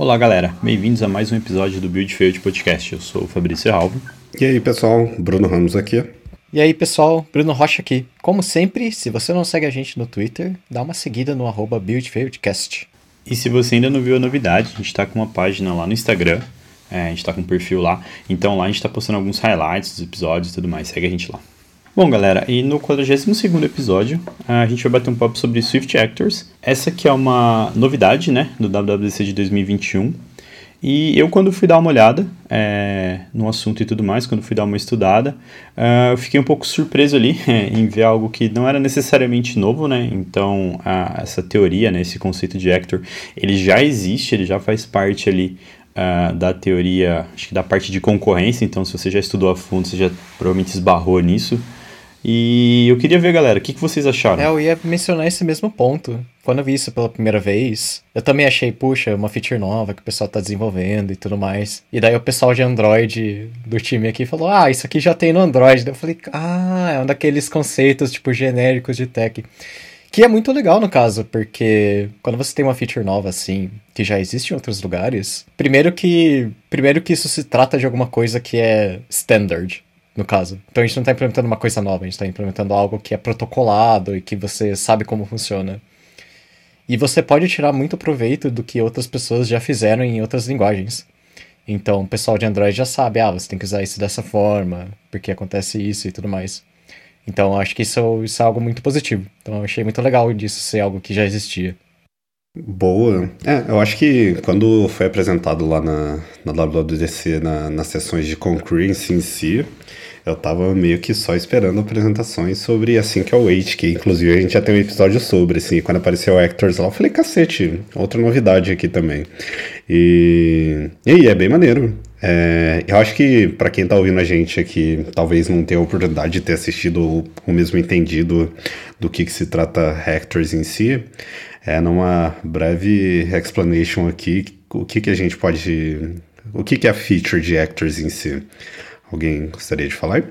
Olá, galera. Bem-vindos a mais um episódio do Build Failed Podcast. Eu sou o Fabrício Alvo. E aí, pessoal? Bruno Ramos aqui. E aí, pessoal? Bruno Rocha aqui. Como sempre, se você não segue a gente no Twitter, dá uma seguida no arroba BuildFailedCast. E se você ainda não viu a novidade, a gente está com uma página lá no Instagram. É, a gente está com um perfil lá. Então lá a gente está postando alguns highlights dos episódios e tudo mais. Segue a gente lá. Bom, galera, e no 42 episódio, a gente vai bater um papo sobre Swift Actors. Essa que é uma novidade, né, do WWDC de 2021. E eu, quando fui dar uma olhada é, no assunto e tudo mais, quando fui dar uma estudada, uh, eu fiquei um pouco surpreso ali em ver algo que não era necessariamente novo, né? Então, essa teoria, né, esse conceito de actor, ele já existe, ele já faz parte ali uh, da teoria, acho que da parte de concorrência. Então, se você já estudou a fundo, você já provavelmente esbarrou nisso. E eu queria ver, galera, o que, que vocês acharam? É, eu ia mencionar esse mesmo ponto. Quando eu vi isso pela primeira vez, eu também achei, puxa, uma feature nova que o pessoal tá desenvolvendo e tudo mais. E daí o pessoal de Android do time aqui falou, ah, isso aqui já tem no Android. Daí eu falei, ah, é um daqueles conceitos, tipo, genéricos de tech. Que é muito legal no caso, porque quando você tem uma feature nova assim, que já existe em outros lugares, primeiro que primeiro que isso se trata de alguma coisa que é standard no caso. Então a gente não está implementando uma coisa nova, a gente está implementando algo que é protocolado e que você sabe como funciona. E você pode tirar muito proveito do que outras pessoas já fizeram em outras linguagens. Então o pessoal de Android já sabe, ah, você tem que usar isso dessa forma, porque acontece isso e tudo mais. Então acho que isso, isso é algo muito positivo. Então eu achei muito legal disso ser algo que já existia. Boa. É, eu acho que quando foi apresentado lá na, na WWDC, na, nas sessões de concurrence em si, eu tava meio que só esperando apresentações sobre assim que é o Wait, que inclusive a gente já tem um episódio sobre, assim, quando apareceu o Actors lá, eu falei, cacete, outra novidade aqui também. E, e aí, é bem maneiro. É, eu acho que para quem tá ouvindo a gente aqui, talvez não tenha a oportunidade de ter assistido o mesmo entendido do que, que se trata Actors em si, é numa breve explanation aqui, o que, que a gente pode. O que, que é a feature de Actors em si? Alguém gostaria de falar?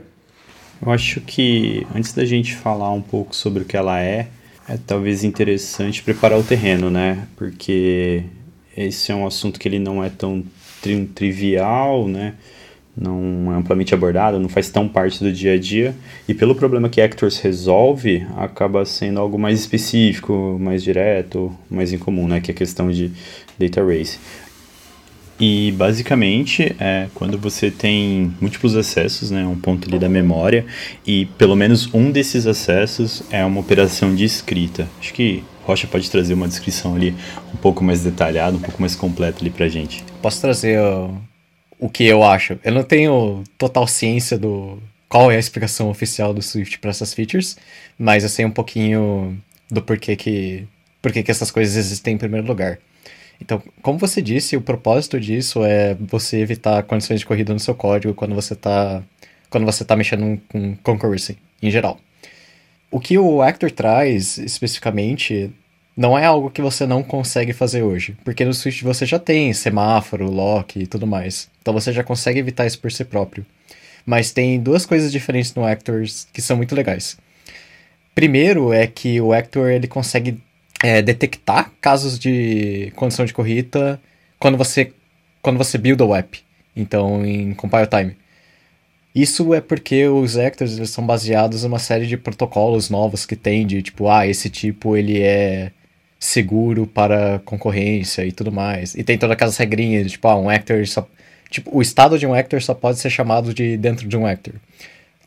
Eu acho que antes da gente falar um pouco sobre o que ela é, é talvez interessante preparar o terreno, né? Porque esse é um assunto que ele não é tão tri trivial, né? Não é amplamente abordado, não faz tão parte do dia a dia. E pelo problema que Actors resolve, acaba sendo algo mais específico, mais direto, mais incomum, né? Que é a questão de data race. E basicamente, é, quando você tem múltiplos acessos, né, um ponto ali da memória, e pelo menos um desses acessos é uma operação de escrita. Acho que Rocha pode trazer uma descrição ali um pouco mais detalhada, um pouco mais completa ali pra gente. Posso trazer o que eu acho. Eu não tenho total ciência do qual é a explicação oficial do Swift para essas features, mas eu sei um pouquinho do porquê que, porquê que essas coisas existem em primeiro lugar. Então, como você disse, o propósito disso é você evitar condições de corrida no seu código quando você está quando você tá mexendo com concurrency em geral. O que o Actor traz especificamente não é algo que você não consegue fazer hoje, porque no Swift você já tem semáforo, lock e tudo mais. Então você já consegue evitar isso por si próprio. Mas tem duas coisas diferentes no Actors que são muito legais. Primeiro é que o Actor ele consegue é, detectar casos de condição de corrida quando você quando você build o app, então em compile time. Isso é porque os actors eles são baseados em uma série de protocolos novos que tem de tipo, ah, esse tipo ele é seguro para concorrência e tudo mais. E tem todas aquelas regrinhas, tipo, ah, um actor só tipo, o estado de um actor só pode ser chamado de dentro de um actor.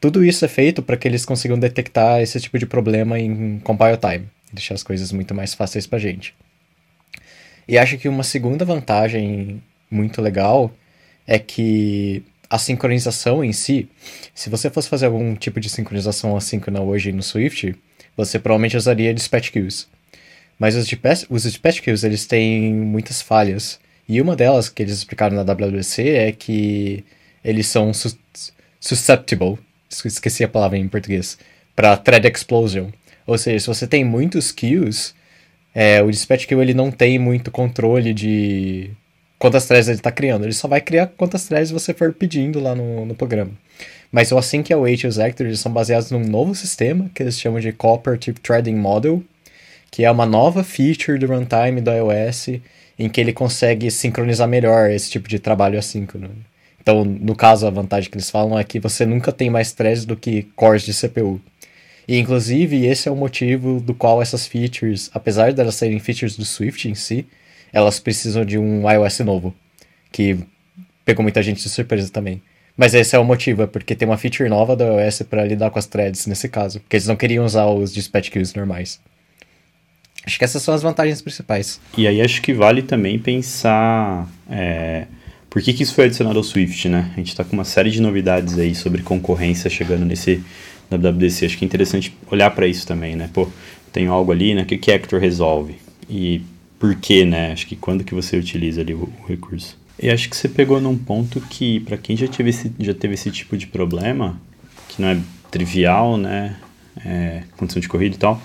Tudo isso é feito para que eles consigam detectar esse tipo de problema em compile time deixar as coisas muito mais fáceis pra gente. E acho que uma segunda vantagem muito legal é que a sincronização em si, se você fosse fazer algum tipo de sincronização assíncrona hoje no Swift, você provavelmente usaria dispatch queues. Mas os dispatch, os dispatch queues, eles têm muitas falhas. E uma delas que eles explicaram na WWC é que eles são su susceptible, esqueci a palavra em português, para thread explosion. Ou seja, se você tem muitos queues, é, o dispatch queue ele não tem muito controle de quantas threads ele está criando. Ele só vai criar quantas threads você for pedindo lá no, no programa. Mas o Async Await e os Actors são baseados num novo sistema que eles chamam de Cooperative Threading Model, que é uma nova feature do runtime do iOS em que ele consegue sincronizar melhor esse tipo de trabalho assíncrono. Então, no caso, a vantagem que eles falam é que você nunca tem mais threads do que cores de CPU. E, inclusive, esse é o motivo do qual essas features, apesar de elas serem features do Swift em si, elas precisam de um iOS novo, que pegou muita gente de surpresa também. Mas esse é o motivo, é porque tem uma feature nova do iOS para lidar com as threads nesse caso, porque eles não queriam usar os dispatch queues normais. Acho que essas são as vantagens principais. E aí acho que vale também pensar é, por que, que isso foi adicionado ao Swift, né? A gente está com uma série de novidades aí sobre concorrência chegando nesse WWDC. Acho que é interessante olhar para isso também, né? Pô, tem algo ali, né? O que, que Hector resolve? E por que, né? Acho que quando que você utiliza ali o, o recurso. E acho que você pegou num ponto que, para quem já teve, esse, já teve esse tipo de problema, que não é trivial, né? É, condição de corrida e tal,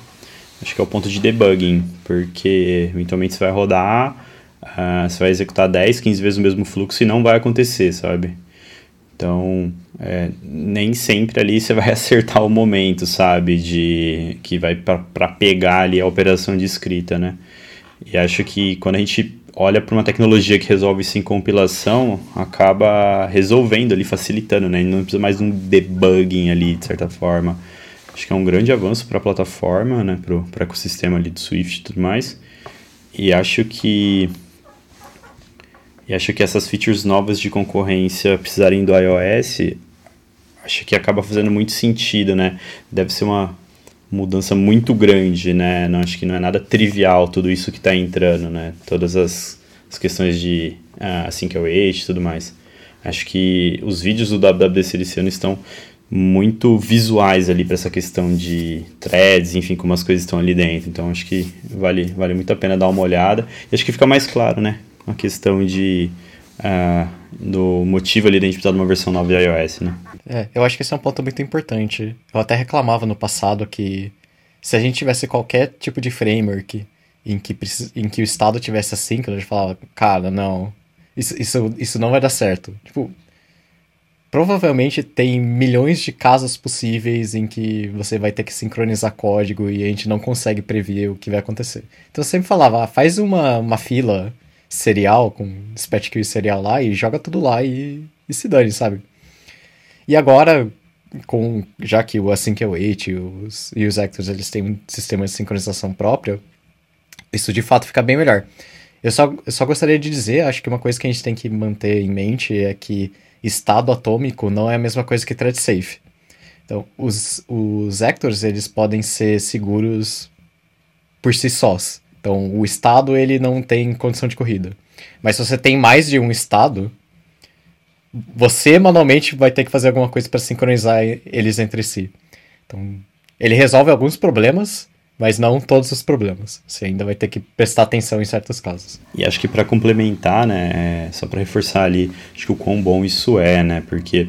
acho que é o ponto de debugging, porque eventualmente você vai rodar, uh, você vai executar 10, 15 vezes o mesmo fluxo e não vai acontecer, sabe? Então, é, nem sempre ali você vai acertar o momento, sabe? De que vai para pegar ali a operação de escrita, né? E acho que quando a gente olha para uma tecnologia que resolve isso em compilação, acaba resolvendo ali, facilitando, né? Não precisa mais de um debugging ali, de certa forma. Acho que é um grande avanço para a plataforma, né, para o ecossistema ali do Swift e tudo mais. E acho que e acho que essas features novas de concorrência precisarem do iOS, acho que acaba fazendo muito sentido, né? Deve ser uma mudança muito grande, né? Não acho que não é nada trivial tudo isso que está entrando, né? Todas as, as questões de uh, Async Await e tudo mais. Acho que os vídeos do WWDC desse ano estão muito visuais ali para essa questão de threads, enfim, como as coisas estão ali dentro. Então acho que vale, vale muito a pena dar uma olhada. E acho que fica mais claro, né? A questão de uh, do motivo ali da gente precisar de uma versão nova de iOS, né? É, eu acho que esse é um ponto muito importante. Eu até reclamava no passado que se a gente tivesse qualquer tipo de framework em que, em que o estado tivesse assíncrono, a gente falava, cara, não, isso, isso, isso não vai dar certo. Tipo, provavelmente tem milhões de casos possíveis em que você vai ter que sincronizar código e a gente não consegue prever o que vai acontecer. Então eu sempre falava, ah, faz uma, uma fila serial com dispatch queue serial lá e joga tudo lá e, e se dane, sabe? E agora, com já que o Async Await e os, e os Actors eles têm um sistema de sincronização próprio, isso de fato fica bem melhor. Eu só, eu só gostaria de dizer, acho que uma coisa que a gente tem que manter em mente é que estado atômico não é a mesma coisa que thread safe. Então, os, os actors, eles podem ser seguros por si sós. Então, o estado, ele não tem condição de corrida. Mas se você tem mais de um estado, você manualmente vai ter que fazer alguma coisa para sincronizar eles entre si. Então, ele resolve alguns problemas, mas não todos os problemas. Você ainda vai ter que prestar atenção em certos casos. E acho que para complementar, né, é, só para reforçar ali, acho que o quão bom isso é, né, porque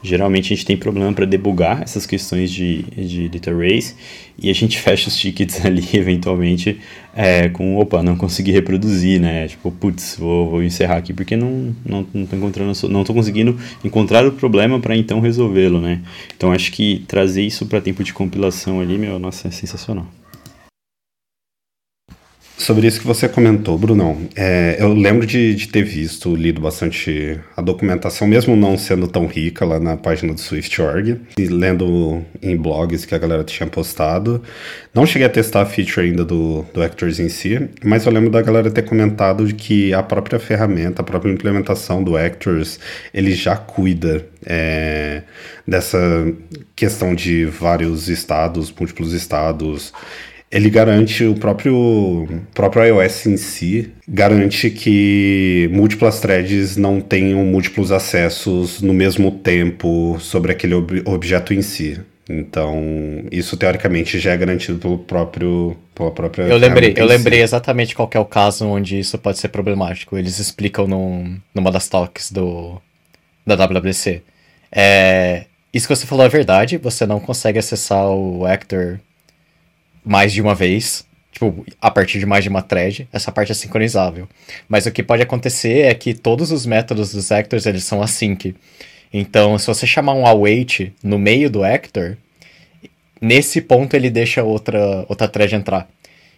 geralmente a gente tem problema para debugar essas questões de, de data race e a gente fecha os tickets ali eventualmente é, com, opa, não consegui reproduzir, né? Tipo, putz, vou, vou encerrar aqui porque não, não, não tô encontrando, não tô conseguindo encontrar o problema para então resolvê-lo, né? Então acho que trazer isso para tempo de compilação ali, meu, nossa, é sensacional. Sobre isso que você comentou, Brunão, é, eu lembro de, de, ter visto, lido bastante a documentação, mesmo não sendo tão rica lá na página do Swift.org, e lendo em blogs que a galera tinha postado. Não cheguei a testar a feature ainda do, do Actors em si, mas eu lembro da galera ter comentado de que a própria ferramenta, a própria implementação do Actors, ele já cuida é, dessa questão de vários estados, múltiplos estados, ele garante o próprio, próprio iOS em si, garante que múltiplas threads não tenham múltiplos acessos no mesmo tempo sobre aquele ob objeto em si. Então, isso teoricamente já é garantido pelo próprio pela própria Eu lembrei, eu lembrei exatamente qual é o caso onde isso pode ser problemático. Eles explicam num, numa das talks do da WWDC. É, isso que você falou é verdade, você não consegue acessar o Actor mais de uma vez, tipo, a partir de mais de uma thread, essa parte é sincronizável. Mas o que pode acontecer é que todos os métodos dos actors, eles são async. Então, se você chamar um await no meio do actor, nesse ponto ele deixa outra, outra thread entrar.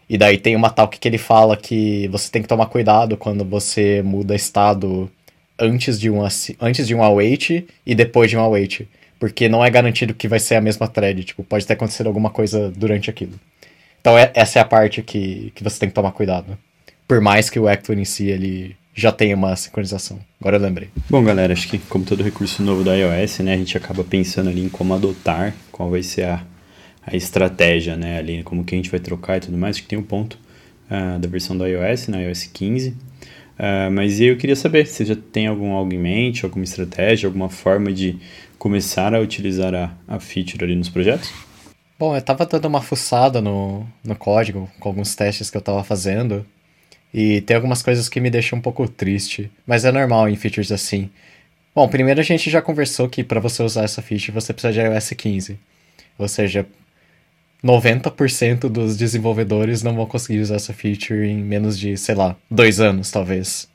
E daí tem uma talk que ele fala que você tem que tomar cuidado quando você muda estado antes de um, antes de um await e depois de um await. Porque não é garantido que vai ser a mesma thread. Tipo, pode ter acontecido alguma coisa durante aquilo. Então é, essa é a parte que, que você tem que tomar cuidado. Por mais que o Actor em si ele já tenha uma sincronização. Agora eu lembrei. Bom, galera, acho que como todo recurso novo da iOS, né, a gente acaba pensando ali em como adotar, qual vai ser a, a estratégia, né, ali, como que a gente vai trocar e tudo mais. Acho que tem um ponto uh, da versão do iOS, na iOS 15. Uh, mas eu queria saber se já tem algum algo em mente, alguma estratégia, alguma forma de começar a utilizar a, a feature ali nos projetos? Bom, eu tava dando uma fuçada no, no código, com alguns testes que eu tava fazendo, e tem algumas coisas que me deixam um pouco triste, mas é normal em features assim. Bom, primeiro a gente já conversou que para você usar essa feature você precisa de iOS 15. Ou seja, 90% dos desenvolvedores não vão conseguir usar essa feature em menos de, sei lá, dois anos, talvez.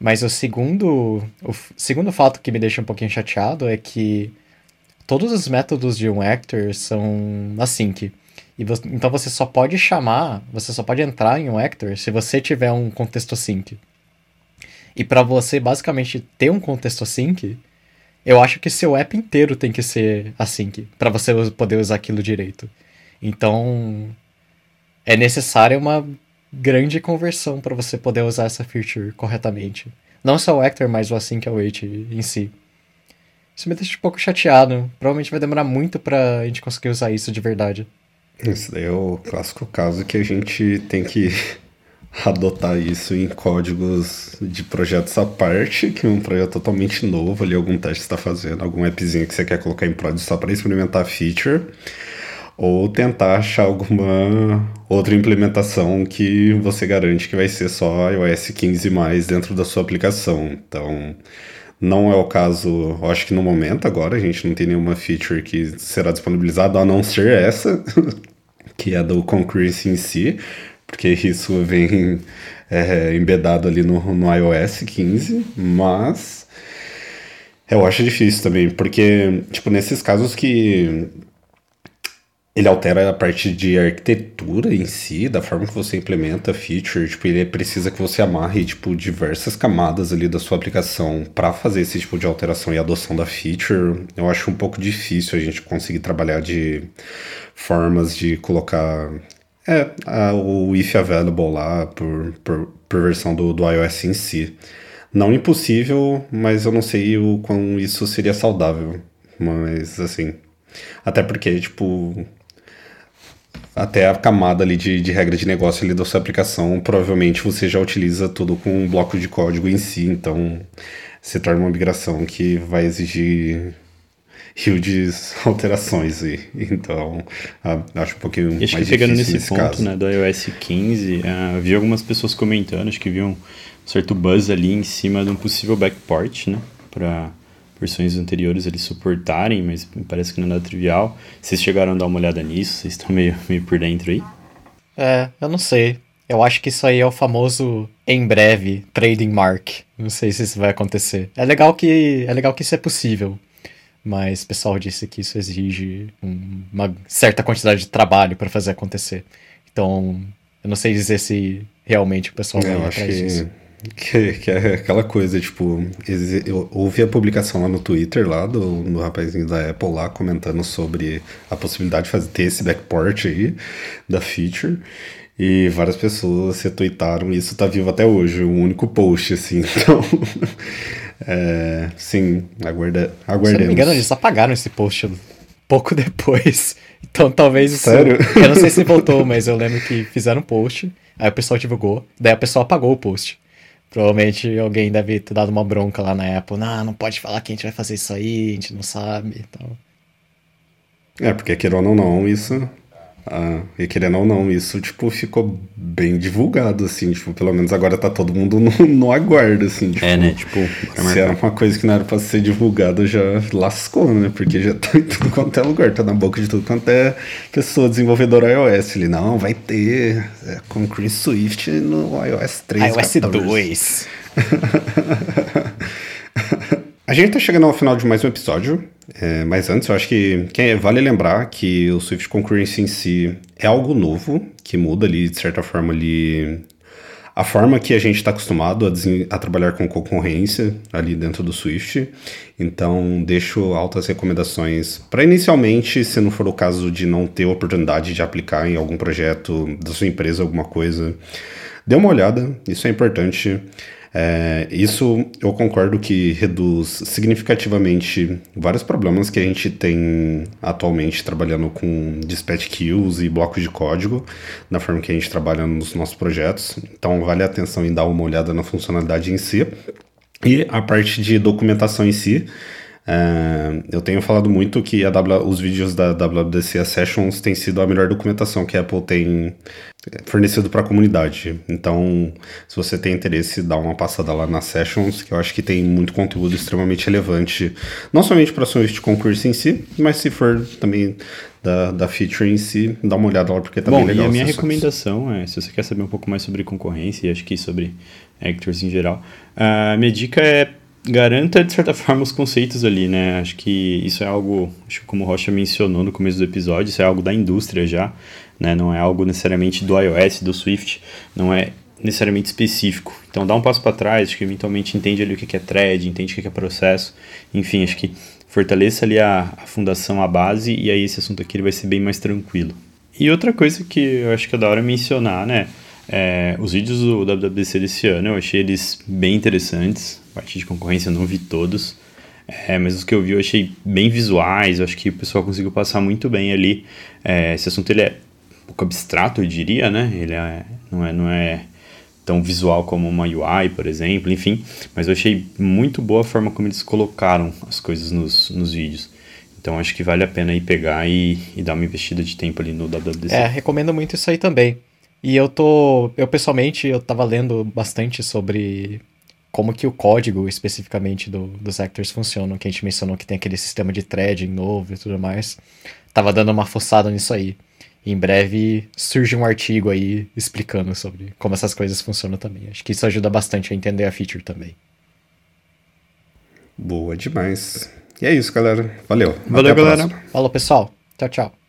Mas o segundo, o segundo fato que me deixa um pouquinho chateado é que todos os métodos de um actor são async. E você, então você só pode chamar, você só pode entrar em um actor se você tiver um contexto async. E para você basicamente ter um contexto async, eu acho que seu app inteiro tem que ser async, para você poder usar aquilo direito. Então, é necessária uma grande conversão para você poder usar essa feature corretamente. Não só o actor, mas o async await em si. Isso me deixa um pouco chateado. Provavelmente vai demorar muito pra gente conseguir usar isso de verdade. Isso daí é o clássico caso que a gente tem que adotar isso em códigos de projetos à parte, que é um projeto totalmente novo, ali algum teste está fazendo, algum appzinho que você quer colocar em prod só para experimentar a feature, ou tentar achar alguma outra implementação que você garante que vai ser só iOS 15 mais dentro da sua aplicação. Então, não é o caso, acho que no momento agora a gente não tem nenhuma feature que será disponibilizada, a não ser essa, que é do Concurrency em si, porque isso vem é, embedado ali no, no iOS 15, mas eu acho difícil também, porque, tipo, nesses casos que ele altera a parte de arquitetura em si, da forma que você implementa a feature, tipo, ele precisa que você amarre, tipo, diversas camadas ali da sua aplicação para fazer esse tipo de alteração e adoção da feature. Eu acho um pouco difícil a gente conseguir trabalhar de formas de colocar é, a, o if available lá por, por, por versão do, do iOS em si. Não impossível, mas eu não sei o quão isso seria saudável. Mas, assim, até porque, tipo, até a camada ali de, de regra de negócio ali da sua aplicação, provavelmente você já utiliza tudo com um bloco de código em si, então se torna uma migração que vai exigir huge alterações e então acho um pouquinho acho mais que pegando nesse, nesse ponto caso. né do iOS 15 uh, vi algumas pessoas comentando acho que viam um certo buzz ali em cima de um possível backport né para versões anteriores eles suportarem, mas parece que não é nada trivial. Vocês chegaram a dar uma olhada nisso? Vocês estão meio, meio por dentro aí? É, eu não sei. Eu acho que isso aí é o famoso em breve trading mark. Não sei se isso vai acontecer. É legal que é legal que isso é possível, mas o pessoal disse que isso exige uma certa quantidade de trabalho para fazer acontecer. Então, eu não sei dizer se realmente o pessoal vai atrás disso. Que, que, é aquela coisa, tipo, eu ouvi a publicação lá no Twitter, lá do, do rapazinho da Apple lá, comentando sobre a possibilidade de fazer, ter esse backport aí da feature. E várias pessoas se tweetaram e isso tá vivo até hoje, um único post, assim. Então, é, sim, aguarda, aguardemos. Se não me engano, eles apagaram esse post pouco depois. Então talvez isso. Sério? Eu não sei se voltou, mas eu lembro que fizeram um post, aí o pessoal divulgou, daí a pessoa apagou o post. Provavelmente alguém deve ter dado uma bronca lá na Apple. Não, não pode falar que a gente vai fazer isso aí, a gente não sabe então. É, porque querendo ou não, isso ah, e querendo ou não, isso, tipo, ficou bem divulgado, assim, tipo, pelo menos agora tá todo mundo no, no aguardo, assim, tipo, É, né, tipo... Se era uma coisa que não era pra ser divulgada, já lascou, né, porque já tá em tudo quanto é lugar, tá na boca de tudo quanto é pessoa desenvolvedora iOS, ele, não, vai ter é, com Chris Swift no iOS 3, iOS 2. A gente tá chegando ao final de mais um episódio. É, mas antes, eu acho que, que vale lembrar que o Swift Concurrency em si é algo novo, que muda ali, de certa forma, ali a forma que a gente está acostumado a, a, trabalhar com concorrência ali dentro do Swift. Então, deixo altas recomendações para inicialmente, se não for o caso de não ter oportunidade de aplicar em algum projeto da sua empresa, alguma coisa, dê uma olhada, isso é importante. É, isso eu concordo que reduz significativamente vários problemas que a gente tem atualmente trabalhando com dispatch queues e blocos de código, na forma que a gente trabalha nos nossos projetos. Então vale a atenção em dar uma olhada na funcionalidade em si. E a parte de documentação em si, eu tenho falado muito que a w, os vídeos da WWDC Sessions têm sido a melhor documentação que a Apple tem fornecido para a comunidade. Então, se você tem interesse, dá uma passada lá nas Sessions, que eu acho que tem muito conteúdo extremamente relevante, não somente para Swift Concurso em si, mas se for também da, da feature em si, dá uma olhada lá, porque tá Bom, bem legal. E a minha recomendação é, se você quer saber um pouco mais sobre concorrência, e acho que sobre actors em geral, a minha dica é garanta, de certa forma, os conceitos ali, né? Acho que isso é algo, acho que como o Rocha mencionou no começo do episódio, isso é algo da indústria já, né? Não é algo necessariamente do iOS, do Swift, não é necessariamente específico. Então dá um passo para trás, acho que eventualmente entende ali o que é thread, entende o que é processo, enfim, acho que fortaleça ali a, a fundação, a base, e aí esse assunto aqui ele vai ser bem mais tranquilo. E outra coisa que eu acho que é da hora mencionar, né? É, os vídeos do WWDC desse ano eu achei eles bem interessantes. A partir de concorrência eu não vi todos. É, mas os que eu vi eu achei bem visuais. Eu acho que o pessoal conseguiu passar muito bem ali. É, esse assunto ele é um pouco abstrato, eu diria, né? Ele é, não, é, não é tão visual como uma UI, por exemplo, enfim. Mas eu achei muito boa a forma como eles colocaram as coisas nos, nos vídeos. Então acho que vale a pena ir pegar e, e dar uma investida de tempo ali no WWDC. É, recomendo muito isso aí também. E eu tô. Eu pessoalmente eu tava lendo bastante sobre como que o código especificamente do, dos actors funciona, que a gente mencionou que tem aquele sistema de threading novo e tudo mais. Tava dando uma forçada nisso aí. E em breve surge um artigo aí explicando sobre como essas coisas funcionam também. Acho que isso ajuda bastante a entender a feature também. Boa demais. E é isso, galera. Valeu. Valeu, galera. Falou, pessoal. Tchau, tchau.